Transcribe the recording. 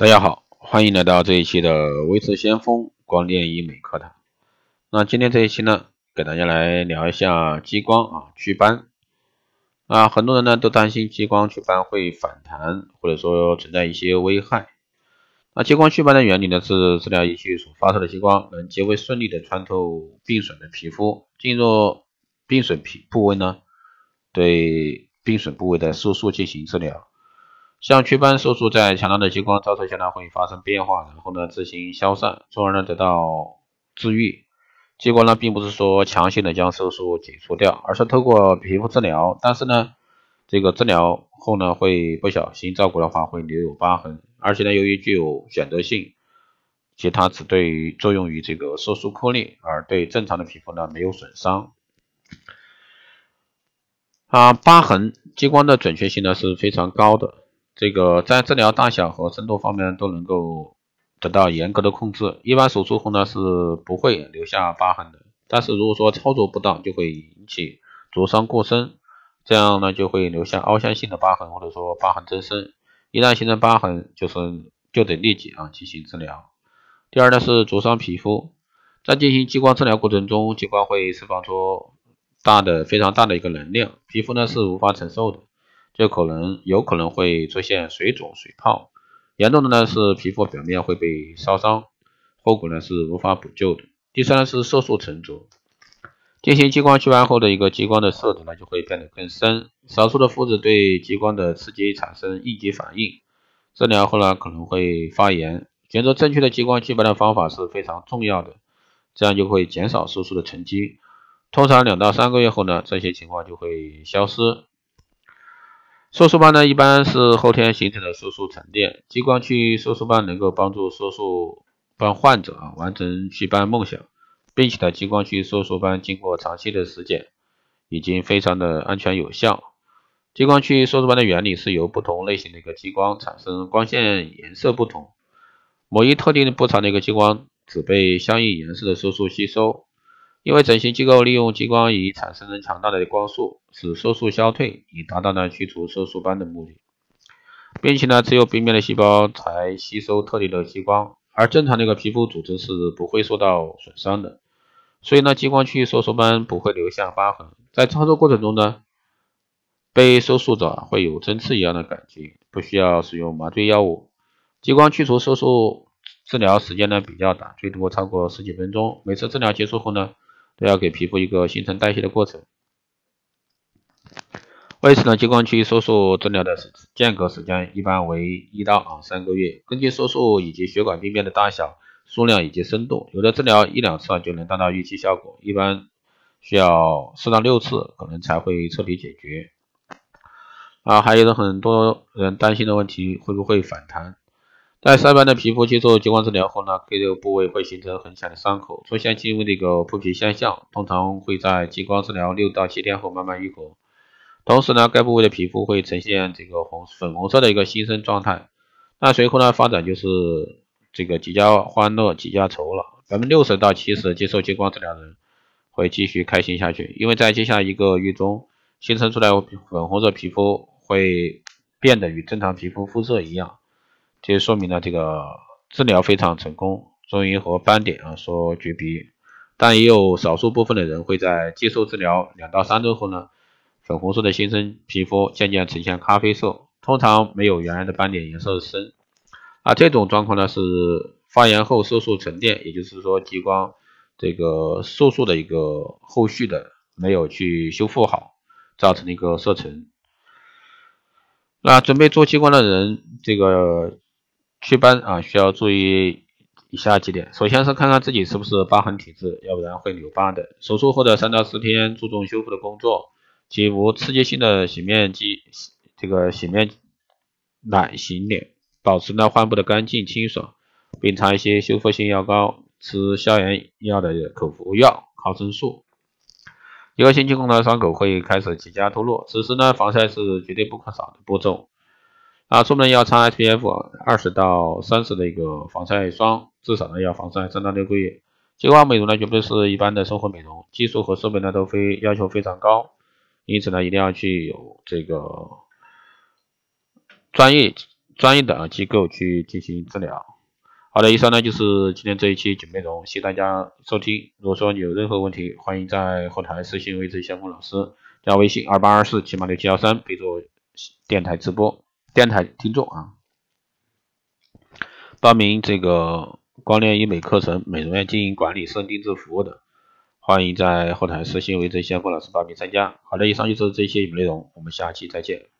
大家好，欢迎来到这一期的微智先锋光电医美课堂。那今天这一期呢，给大家来聊一下激光啊祛斑。啊，很多人呢都担心激光祛斑会反弹，或者说存在一些危害。那激光祛斑的原理呢是治疗仪器所发射的激光能极为顺利的穿透病损的皮肤，进入病损皮部位呢，对病损部位的色素进行治疗。像祛斑色素在强大的激光照射下呢，会发生变化，然后呢自行消散，从而呢得到治愈。激光呢并不是说强行的将色素解除掉，而是透过皮肤治疗。但是呢，这个治疗后呢会不小心照顾的话会留有疤痕，而且呢由于具有选择性，其它只对作用于这个色素颗粒，而对正常的皮肤呢没有损伤。啊，疤痕激光的准确性呢是非常高的。这个在治疗大小和深度方面都能够得到严格的控制，一般手术后呢是不会留下疤痕的。但是如果说操作不当，就会引起灼伤过深，这样呢就会留下凹陷性的疤痕，或者说疤痕增生。一旦形成疤痕，就是就得立即啊进行治疗。第二呢是灼伤皮肤，在进行激光治疗过程中，激光会释放出大的非常大的一个能量，皮肤呢是无法承受的。就可能有可能会出现水肿、水泡，严重的呢是皮肤表面会被烧伤，后果呢是无法补救的。第三呢是色素沉着，进行激光祛斑后的一个激光的色泽呢就会变得更深，少数的肤质对激光的刺激产生应激反应，治疗后呢可能会发炎。选择正确的激光祛斑的方法是非常重要的，这样就会减少色素的沉积。通常两到三个月后呢，这些情况就会消失。色素斑呢，一般是后天形成的色素沉淀。激光去色素斑能够帮助色素斑患者啊完成祛斑梦想，并且呢，激光去色素斑经过长期的实践，已经非常的安全有效。激光去色素斑的原理是由不同类型的一个激光产生光线颜色不同，某一特定的波长的一个激光只被相应颜色的色素吸收。因为整形机构利用激光仪产生强大的光束，使色素消退，以达到呢去除色素斑的目的，并且呢只有病变的细胞才吸收特定的激光，而正常的一个皮肤组织是不会受到损伤的，所以呢激光去色素斑不会留下疤痕，在操作过程中呢，被色素者会有针刺一样的感觉，不需要使用麻醉药物，激光去除色素治疗时间呢比较短，最多超过十几分钟，每次治疗结束后呢。都要给皮肤一个新陈代谢的过程。为此呢，激光区手术治疗的间隔时间一般为一到啊三个月。根据手术以及血管病变的大小、数量以及深度，有的治疗一两次就能达到预期效果，一般需要四到六次可能才会彻底解决。啊，还有很多人担心的问题，会不会反弹？在晒斑的皮肤接受激光治疗后呢，各个部位会形成很小的伤口，出现轻微的一个破皮现象，通常会在激光治疗六到七天后慢慢愈合。同时呢，该部位的皮肤会呈现这个红粉红色的一个新生状态。那随后呢，发展就是这个几家欢乐几家愁了。百分之六十到七十接受激光治疗的人会继续开心下去，因为在接下来一个月中新生出来粉红色皮肤会变得与正常皮肤肤色一样。这说明了这个治疗非常成功，终于和斑点啊说诀别。但也有少数部分的人会在接受治疗两到三周后呢，粉红色的新生皮肤渐渐呈现咖啡色，通常没有原来的斑点颜色深。啊，这种状况呢是发炎后色素沉淀，也就是说激光这个色素的一个后续的没有去修复好，造成的一个色沉。那准备做激光的人，这个。祛斑啊，需要注意以下几点。首先是看看自己是不是疤痕体质，要不然会留疤的。手术后的三到四天，注重修复的工作，即无刺激性的洗面机，这个洗面奶洗脸，保持呢患部的干净清爽，并擦一些修复性药膏，吃消炎药的口服药、抗生素。一个星期后呢，伤口会开始结痂脱落，此时呢，防晒是绝对不可少的步骤。啊，出门要擦 SPF 二十到三十的一个防晒霜，至少呢要防晒三到六个月。激光美容呢绝不是一般的生活美容，技术和设备呢都非要求非常高，因此呢一定要去有这个专业专业的机构去进行治疗。好的，以上呢就是今天这一期节目内容，谢谢大家收听。如果说你有任何问题，欢迎在后台私信魏志先锋老师，加微信二八二四七八六七幺三，备注电台直播、电台听众啊。报名这个光电医美课程、美容院经营管理、私人定制服务的，欢迎在后台私信魏志先锋老师报名参加。好的，以上就是这些内容，我们下期再见。